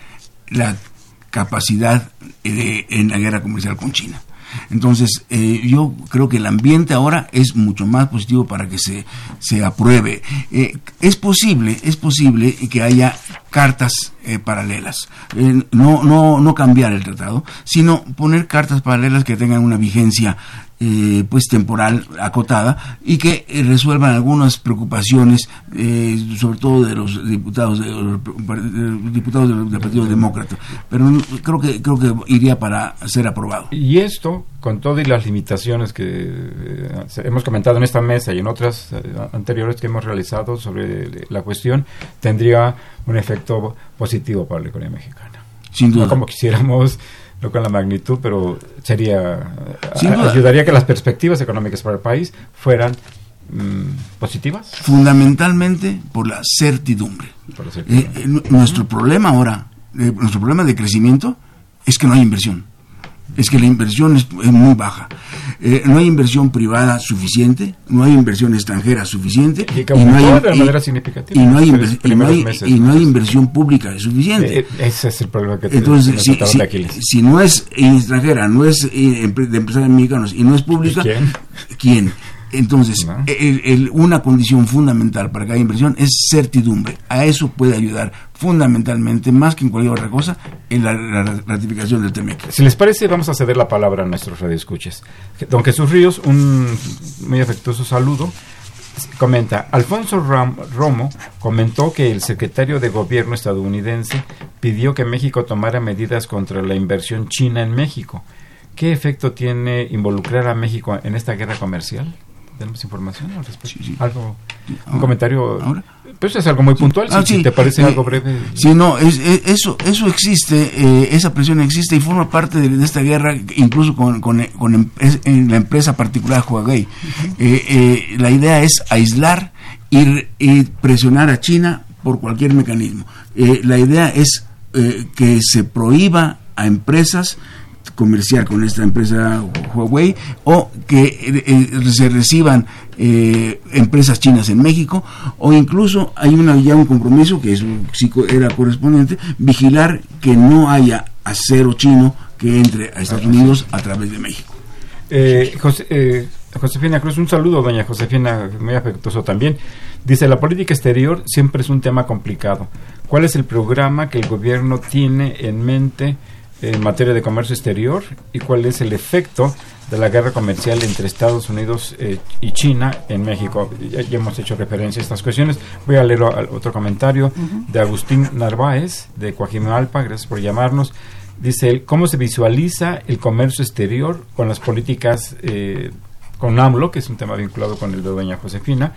la capacidad eh, en la guerra comercial con China. Entonces, eh, yo creo que el ambiente ahora es mucho más positivo para que se, se apruebe. Eh, es posible, es posible que haya cartas eh, paralelas. Eh, no, no, no cambiar el tratado, sino poner cartas paralelas que tengan una vigencia eh, pues temporal acotada y que eh, resuelvan algunas preocupaciones eh, sobre todo de los diputados de, los diputados del, Partido Demócrata. Pero creo que creo que iría para ser aprobado. Y esto, con todas las limitaciones que eh, hemos comentado en esta mesa y en otras eh, anteriores que hemos realizado sobre la cuestión, tendría un efecto positivo para la economía mexicana. sin duda. No como quisiéramos, no con la magnitud, pero sería ayudaría a que las perspectivas económicas para el país fueran mm, positivas. fundamentalmente por la certidumbre. Por Eh, eh, nu- nuestro problema ahora eh, nuestro problema de crecimiento es que no hay inversión es que la inversión es, es muy baja. Eh, no hay inversión privada suficiente, no hay inversión extranjera suficiente Y que no hay, de y- manera significativa y no hay, y no primeros hay- meses. y no hay inversión pública suficiente. Eh, eh, ese es el problema que Entonces, tenemos si, si- de Aquiles. si no es extranjera, no es de empresarios mexicanos y no es pública, ¿Quién? ¿quién? Entonces, No. el- el- una condición fundamental para que haya inversión es certidumbre. A eso puede ayudar fundamentalmente, más que en cualquier otra cosa, en la, la ratificación del TEMEC. Si les parece, vamos a ceder la palabra a nuestros radioescuchas. Don Jesús Ríos, un muy afectuoso saludo. Comenta, Alfonso Ram- Romo comentó que el secretario de gobierno estadounidense pidió que México tomara medidas contra la inversión china en México. ¿Qué efecto tiene involucrar a México en esta guerra comercial? ¿Tenemos información al respecto? Sí, sí. ¿Algo, un Ahora- comentario? ahora. Pues es algo muy puntual, Ah, si, si te parece Eh, algo breve. Sí, no, es, es- eso, eso existe, eh, esa presión existe y forma parte de, de esta guerra, incluso con, con, con em- es- en la empresa particular Huawei. Eh, eh, la idea es aislar y, y presionar a China por cualquier mecanismo. Eh, la idea es eh, que se prohíba a empresas comerciar con esta empresa Huawei o que eh, eh, se reciban eh, empresas chinas en México o incluso hay una, ya un compromiso que co- era correspondiente vigilar que no haya acero chino que entre a Estados Unidos a través de México. Eh, José- eh, Josefina Cruz, un saludo, doña Josefina, muy afectuoso también. Dice, la política exterior siempre es un tema complicado. ¿Cuál es el programa que el gobierno tiene en mente en materia de comercio exterior y cuál es el efecto de la guerra comercial entre Estados Unidos eh, y China en México. Ya, ya hemos hecho referencia a estas cuestiones. Voy a leer o- otro comentario de Agustín Narváez, de Coajimalpa, gracias por llamarnos. Dice él, ¿cómo se visualiza el comercio exterior con las políticas eh, con AMLO, que es un tema vinculado con el de doña Josefina?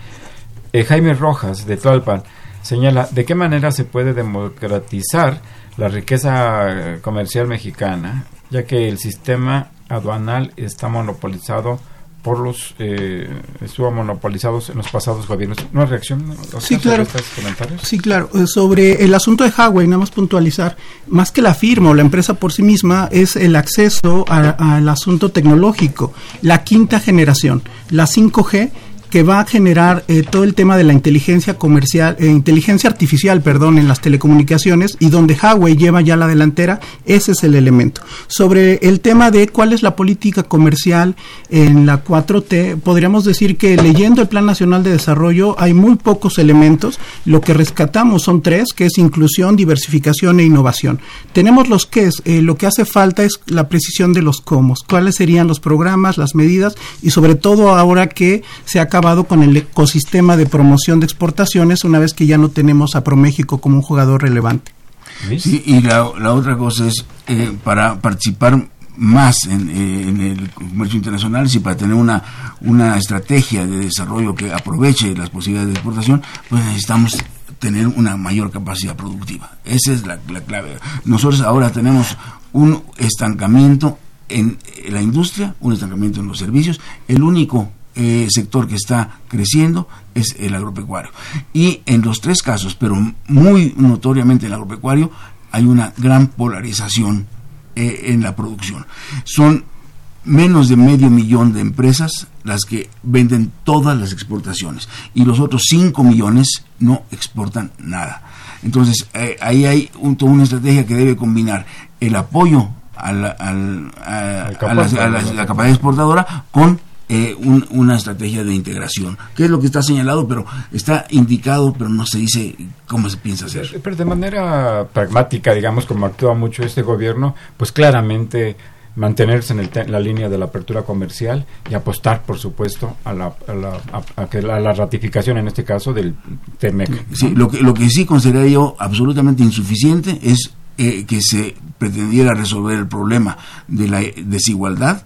Eh, Jaime Rojas, de Tlalpan, señala de qué manera se puede democratizar la riqueza eh, comercial mexicana, ya que el sistema aduanal está monopolizado por los eh, estuvo monopolizados en los pasados gobiernos. ¿Una reacción? Sí, claro. estos comentarios? Sí, claro. Eh, Sobre el asunto de Huawei, nada más puntualizar, más que la firma o la empresa por sí misma, es el acceso al asunto tecnológico, la quinta generación, la 5G que va a generar eh, todo el tema de la inteligencia comercial, eh, inteligencia artificial, perdón, en las telecomunicaciones y donde Huawei lleva ya la delantera, ese es el elemento. Sobre el tema de cuál es la política comercial en la 4T, podríamos decir que leyendo el Plan Nacional de Desarrollo hay muy pocos elementos. Lo que rescatamos son tres, que es inclusión, diversificación e innovación. Tenemos los que es, eh, lo que hace falta es la precisión de los cómo, cuáles serían los programas, las medidas y sobre todo ahora que se ha acabado con el ecosistema de promoción de exportaciones una vez que ya no tenemos a ProMéxico como un jugador relevante. Sí, y la, la otra cosa es, eh, para participar más en, eh, en el comercio internacional, si para tener una, una estrategia de desarrollo que aproveche las posibilidades de exportación, pues necesitamos tener una mayor capacidad productiva. Esa es la, la clave. Nosotros ahora tenemos un estancamiento en la industria, un estancamiento en los servicios. El único eh, sector que está creciendo es el agropecuario. Y en los tres casos, pero muy notoriamente el agropecuario, hay una gran polarización eh, en la producción. Son menos de medio millón de empresas las que venden todas las exportaciones y los otros 5 millones no exportan nada. Entonces, eh, ahí hay un- toda una estrategia que debe combinar el apoyo a la, a- Al a las- a las- a la capacidad exportadora con eh, un- una estrategia de integración, que es lo que está señalado, pero está indicado, pero no se dice cómo se piensa hacer. Pero de manera pragmática, digamos, como actúa mucho este gobierno, pues claramente mantenerse en, el te- la línea de la apertura comercial y apostar, por supuesto, a la, a la, a- a que la, la ratificación, en este caso, del TEMEC. Sí, lo, que, lo que sí consideraría yo absolutamente insuficiente es eh, que se pretendiera resolver el problema de la desigualdad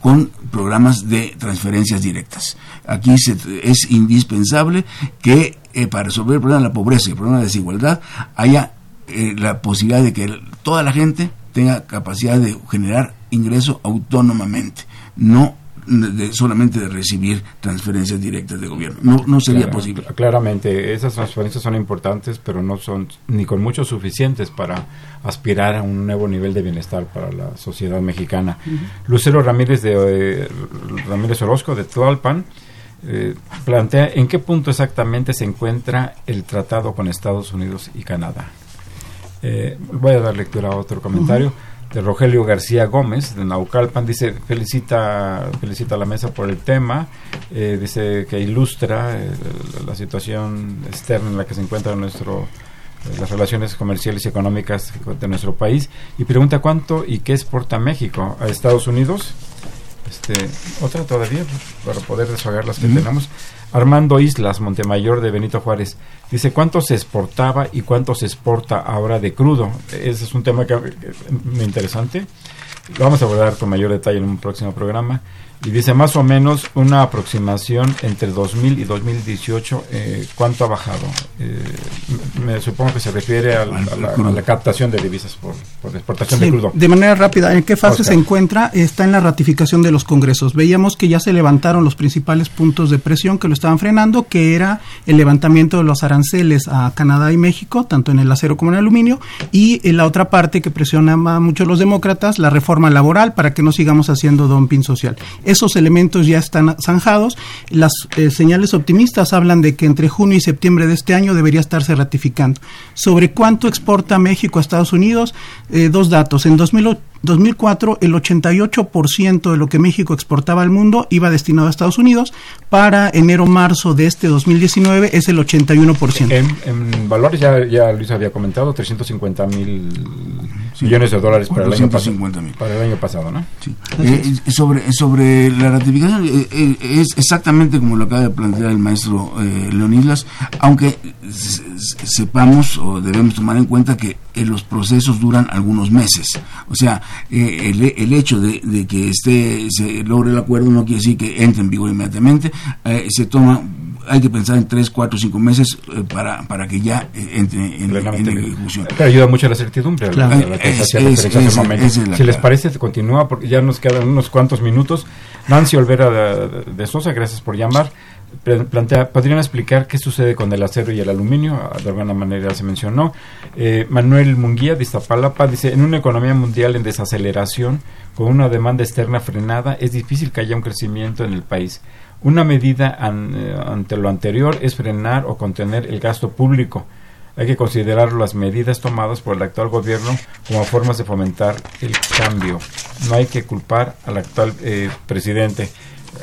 con programas de transferencias directas. Aquí se- es indispensable que eh, para resolver el problema de la pobreza y el problema de la desigualdad haya eh, la posibilidad de que toda la gente tenga capacidad de generar ingreso autónomamente, no de- solamente de recibir transferencias directas de gobierno. No, no sería posible. Claramente, esas transferencias son importantes, pero no son ni con mucho suficientes para aspirar a un nuevo nivel de bienestar para la sociedad mexicana. Lucero Ramírez de eh, Ramírez Orozco de Tualpan eh, plantea en qué punto exactamente se encuentra el tratado con Estados Unidos y Canadá. Eh, voy a dar lectura a otro comentario de Rogelio García Gómez de Naucalpan. Dice, felicita, felicita a la mesa por el tema, eh, dice que ilustra eh, la situación externa en la que se encuentra nuestro eh, las relaciones comerciales y económicas de nuestro país y pregunta cuánto y qué exporta México a Estados Unidos. Este, otra todavía para poder desfagar las que tenemos. Armando Islas, Montemayor de Benito Juárez, dice cuánto se exportaba y cuánto se exporta ahora de crudo. Ese es un tema que, que- muy interesante. Lo vamos a abordar con mayor detalle en un próximo programa. Y dice más o menos una aproximación entre 2000 y 2018, eh, ¿cuánto ha bajado? Eh, me supongo que se refiere a, la, a la captación de divisas por, por exportación Sí, de crudo. de manera rápida, ¿en qué fase Oscar. se encuentra? Está en la ratificación de los congresos. Veíamos que ya se levantaron los principales puntos de presión que lo estaban frenando, que era el levantamiento de los aranceles a Canadá y México, tanto en el acero como en el aluminio, y en la otra parte que presionaba mucho los demócratas, la reforma laboral para que no sigamos haciendo dumping social. Esos elementos ya están zanjados. Las eh, señales optimistas hablan de que entre junio y septiembre de este año debería estarse ratificando. Sobre cuánto exporta México a Estados Unidos, eh, dos datos. En 2008 2004 el 88% de lo que México exportaba al mundo iba destinado a Estados Unidos. Para enero-marzo de este 2019 es el 81%. En, en valores ya, ya Luis había comentado, 350 mil millones de dólares para el, año pas- 450 mil. para el año pasado, ¿no? Sí. Eh, sobre, sobre la ratificación, eh, eh, es exactamente como lo acaba de plantear el maestro eh, Leonidas, aunque sepamos o debemos tomar en cuenta que eh, los procesos duran algunos meses. O sea, eh, el, el hecho de, de que esté, se logre el acuerdo no quiere decir que entre en vigor inmediatamente. Eh, se toma, hay que pensar en tres, cuatro, cinco meses eh, para, para que ya eh, entre en, en ejecución. Te ayuda mucho la certidumbre. la- la Es- es- es- momento. si les parece, continúa porque ya nos quedan unos cuantos minutos. Nancy Olvera de, de Sosa, gracias por llamar. Plantea, ¿Podrían explicar qué sucede con el acero y el aluminio? Ah, De alguna manera se mencionó. Eh, Manuel Munguía de Iztapalapa dice, en una economía mundial en desaceleración, con una demanda externa frenada, es difícil que haya un crecimiento en el país. Una medida eh, ante lo anterior es frenar o contener el gasto público. Hay que considerar las medidas tomadas por el actual gobierno como formas de fomentar el cambio. No hay que culpar al actual eh, presidente.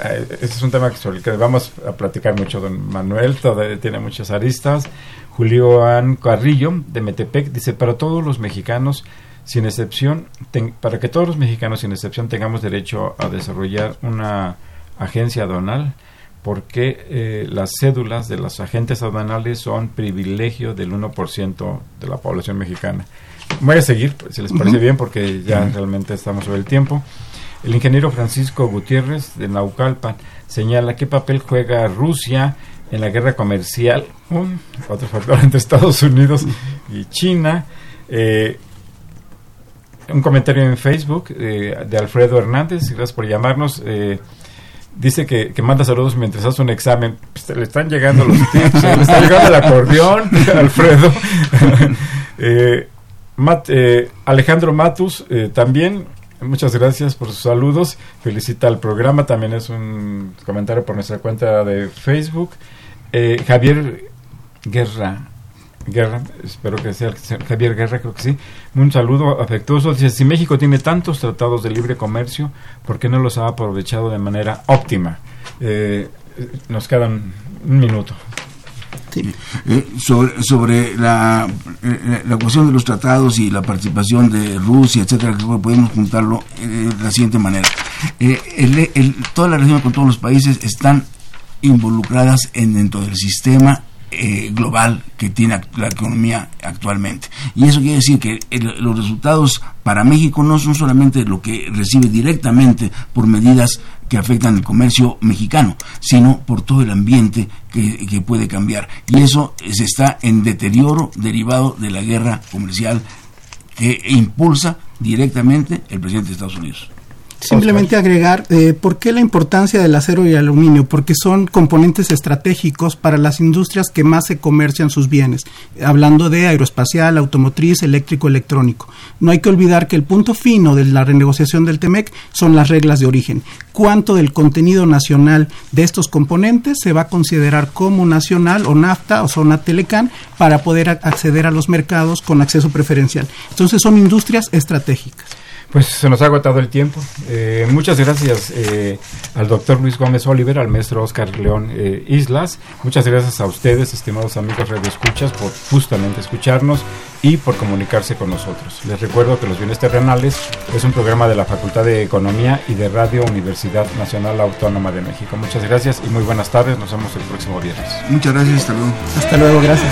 Eh, ese es un tema sobre el que vamos a platicar mucho, don Manuel. Todavía tiene muchas aristas. Julián Carrillo, de Metepec, dice: Para todos los mexicanos, sin excepción, ten- para que todos los mexicanos, sin excepción, tengamos derecho a desarrollar una agencia aduanal, porque eh, las cédulas de los agentes aduanales son privilegio del 1% de la población mexicana. Voy a seguir, si les parece bien, porque ya realmente estamos sobre el tiempo. El ingeniero Francisco Gutiérrez de Naucalpan señala qué papel juega Rusia en la guerra comercial, otro factor entre Estados Unidos y China. Eh, un comentario en Facebook eh, de Alfredo Hernández, gracias por llamarnos. eh, dice que, que manda saludos mientras hace un examen. Pues, le están llegando los tips, eh, le está llegando el acordeón, Alfredo. Eh, Alejandro Matus también, muchas gracias por sus saludos. Felicita al programa, también es un comentario por nuestra cuenta de Facebook. Eh, Javier Guerra, Guerra, espero que sea Javier Guerra, creo que sí. Un saludo afectuoso. Dice, si México tiene tantos tratados de libre comercio, ¿por qué no los ha aprovechado de manera óptima? Eh, nos quedan un minuto. Eh, sobre sobre la, eh, la cuestión de los tratados y la participación de Rusia, etcétera, que podemos juntarlo eh, de la siguiente manera. Eh, el- el- todas las relaciones con todos los países están involucradas en dentro del sistema eh, global que tiene la economía actualmente. Y eso quiere decir que el- los resultados para México no son solamente lo que recibe directamente por medidas que afectan el comercio mexicano, sino por todo el ambiente que, que puede cambiar. Y eso eh, se está en deterioro derivado de la guerra comercial que impulsa directamente el presidente de Estados Unidos. Simplemente agregar, eh, ¿por qué la importancia del acero y el aluminio? Porque son componentes estratégicos para las industrias que más se comercian sus bienes, hablando de aeroespacial, automotriz, eléctrico, electrónico. No hay que olvidar que el punto fino de la renegociación del TEMEC son las reglas de origen. ¿Cuánto del contenido nacional de estos componentes se va a considerar como nacional o NAFTA o zona Telecan para poder acceder a los mercados con acceso preferencial? Entonces son industrias estratégicas. Pues se nos ha agotado el tiempo. Eh, muchas gracias eh, al doctor Luis Gómez Oliver, al maestro Oscar León eh, Islas. Muchas gracias a ustedes, estimados amigos radioescuchas, por justamente escucharnos y por comunicarse con nosotros. Les recuerdo que Los Bienes Terrenales es un programa de la Facultad de Economía y de Radio Universidad Nacional Autónoma de México. Muchas gracias y muy buenas tardes. Nos vemos el próximo viernes. Muchas gracias, hasta luego. Hasta luego, gracias.